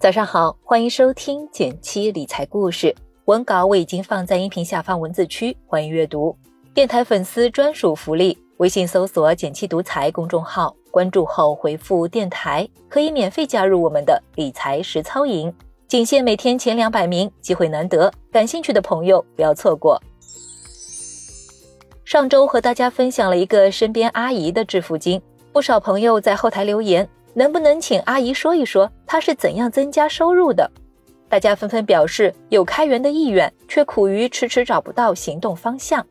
早上好，欢迎收听减七理财故事。文稿我已经放在音频下方文字区，欢迎阅读。电台粉丝专属福利：微信搜索“减七独裁公众号，关注后回复“电台”，可以免费加入我们的理财实操营，仅限每天前两百名，机会难得，感兴趣的朋友不要错过。上周和大家分享了一个身边阿姨的致富经，不少朋友在后台留言。能不能请阿姨说一说她是怎样增加收入的？大家纷纷表示有开源的意愿，却苦于迟迟找不到行动方向。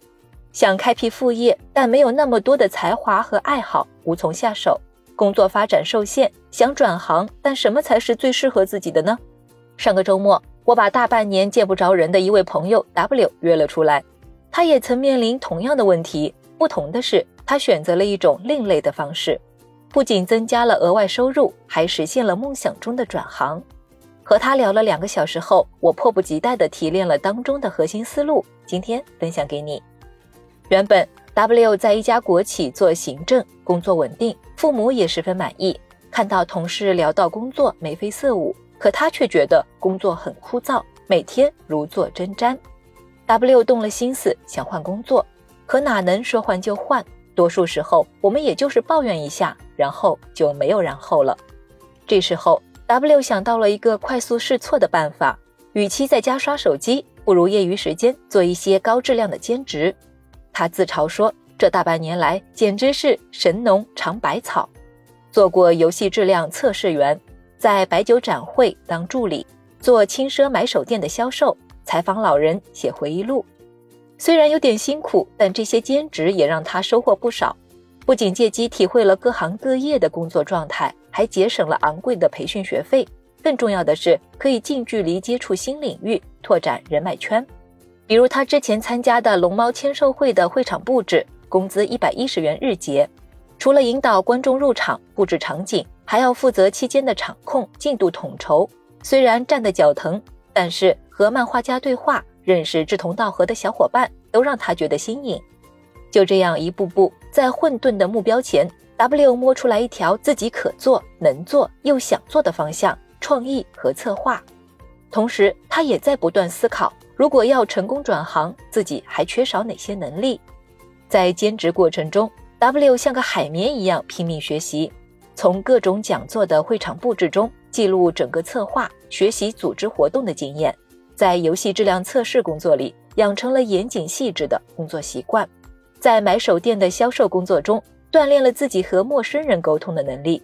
想开辟副业，但没有那么多的才华和爱好，无从下手。工作发展受限，想转行，但什么才是最适合自己的呢？上个周末，我把大半年见不着人的一位朋友 W 约了出来。他也曾面临同样的问题，不同的是，他选择了一种另类的方式。不仅增加了额外收入，还实现了梦想中的转行。和他聊了两个小时后，我迫不及待地提炼了当中的核心思路，今天分享给你。原本 W 在一家国企做行政，工作稳定，父母也十分满意。看到同事聊到工作眉飞色舞，可他却觉得工作很枯燥，每天如坐针毡。W 动了心思想换工作，可哪能说换就换？多数时候，我们也就是抱怨一下。然后就没有然后了。这时候，W 想到了一个快速试错的办法：与其在家刷手机，不如业余时间做一些高质量的兼职。他自嘲说：“这大半年来，简直是神农尝百草。”做过游戏质量测试员，在白酒展会当助理，做轻奢买手店的销售，采访老人，写回忆录。虽然有点辛苦，但这些兼职也让他收获不少。不仅借机体会了各行各业的工作状态，还节省了昂贵的培训学费。更重要的是，可以近距离接触新领域，拓展人脉圈。比如他之前参加的龙猫签售会的会场布置，工资一百一十元日结。除了引导观众入场、布置场景，还要负责期间的场控、进度统筹。虽然站得脚疼，但是和漫画家对话，认识志同道合的小伙伴，都让他觉得新颖。就这样一步步，在混沌的目标前，W 摸出来一条自己可做、能做又想做的方向——创意和策划。同时，他也在不断思考，如果要成功转行，自己还缺少哪些能力。在兼职过程中，W 像个海绵一样拼命学习，从各种讲座的会场布置中记录整个策划、学习组织活动的经验，在游戏质量测试工作里养成了严谨细致的工作习惯。在买手店的销售工作中，锻炼了自己和陌生人沟通的能力。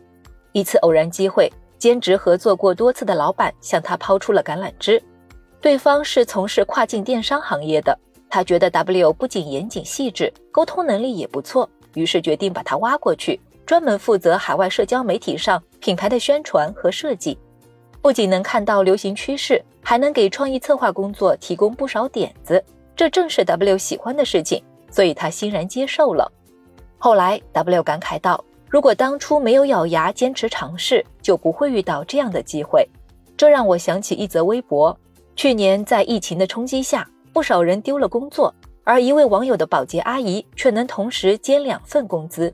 一次偶然机会，兼职合作过多次的老板向他抛出了橄榄枝。对方是从事跨境电商行业的，他觉得 W 不仅严谨细致，沟通能力也不错，于是决定把他挖过去，专门负责海外社交媒体上品牌的宣传和设计。不仅能看到流行趋势，还能给创意策划工作提供不少点子。这正是 W 喜欢的事情。所以他欣然接受了。后来，W 感慨道：“如果当初没有咬牙坚持尝试，就不会遇到这样的机会。”这让我想起一则微博：去年在疫情的冲击下，不少人丢了工作，而一位网友的保洁阿姨却能同时兼两份工资。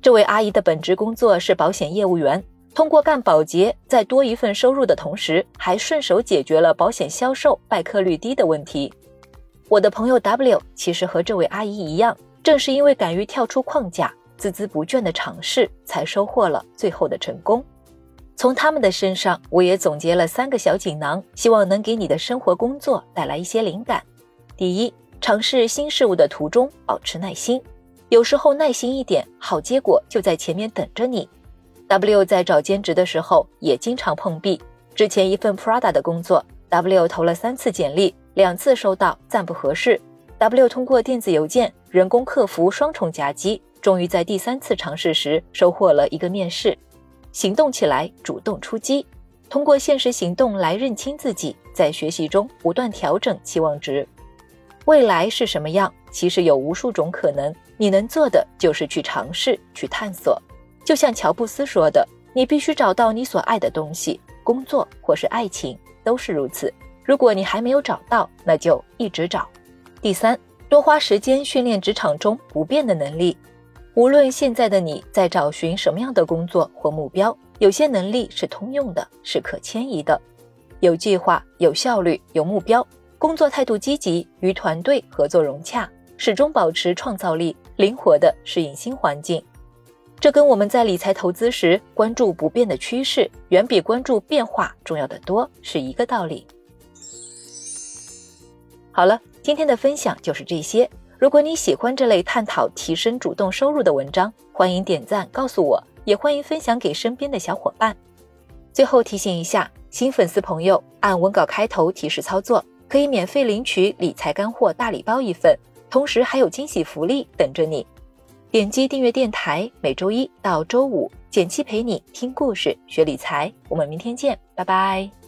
这位阿姨的本职工作是保险业务员，通过干保洁，在多一份收入的同时，还顺手解决了保险销售败客率低的问题。我的朋友 W 其实和这位阿姨一样，正是因为敢于跳出框架、孜孜不倦的尝试，才收获了最后的成功。从他们的身上，我也总结了三个小锦囊，希望能给你的生活、工作带来一些灵感。第一，尝试新事物的途中保持耐心，有时候耐心一点，好结果就在前面等着你。W 在找兼职的时候也经常碰壁，之前一份 Prada 的工作，W 投了三次简历。两次收到暂不合适，W 通过电子邮件、人工客服双重夹击，终于在第三次尝试时收获了一个面试。行动起来，主动出击，通过现实行动来认清自己，在学习中不断调整期望值。未来是什么样？其实有无数种可能，你能做的就是去尝试，去探索。就像乔布斯说的：“你必须找到你所爱的东西，工作或是爱情都是如此。”如果你还没有找到，那就一直找。第三，多花时间训练职场中不变的能力。无论现在的你在找寻什么样的工作或目标，有些能力是通用的，是可迁移的。有计划、有效率、有目标，工作态度积极，与团队合作融洽，始终保持创造力，灵活的适应新环境。这跟我们在理财投资时关注不变的趋势，远比关注变化重要的多，是一个道理。好了，今天的分享就是这些。如果你喜欢这类探讨提升主动收入的文章，欢迎点赞告诉我，也欢迎分享给身边的小伙伴。最后提醒一下，新粉丝朋友按文稿开头提示操作，可以免费领取理财干货大礼包一份，同时还有惊喜福利等着你。点击订阅电台，每周一到周五，简七陪你听故事、学理财。我们明天见，拜拜。